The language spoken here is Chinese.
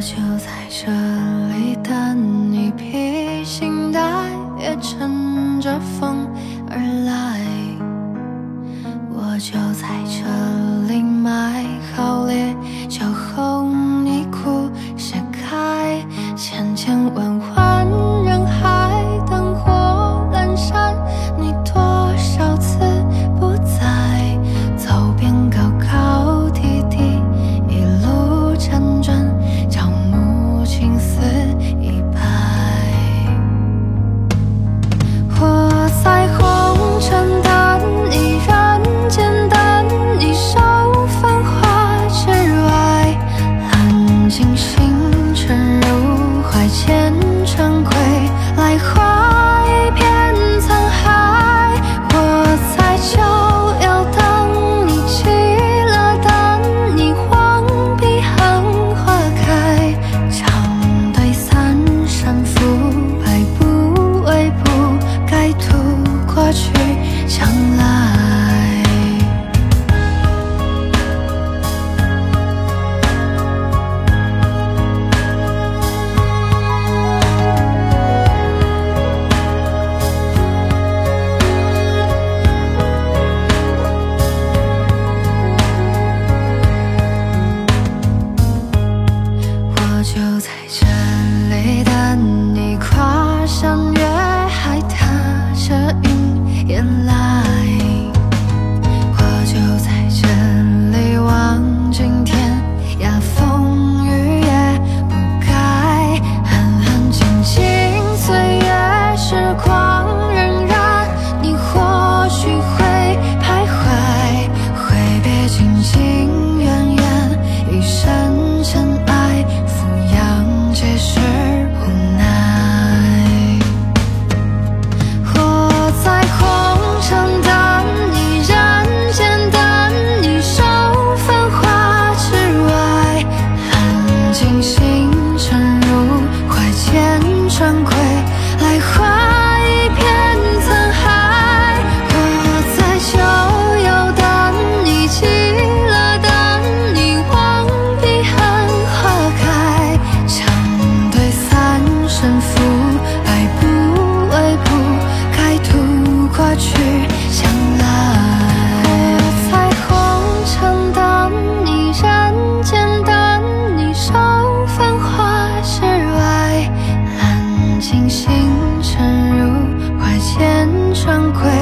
我就在这里等你，披星戴月，乘着风而来。我就在这里埋好烈酒，后你哭，盛开千千万。想你。珍贵。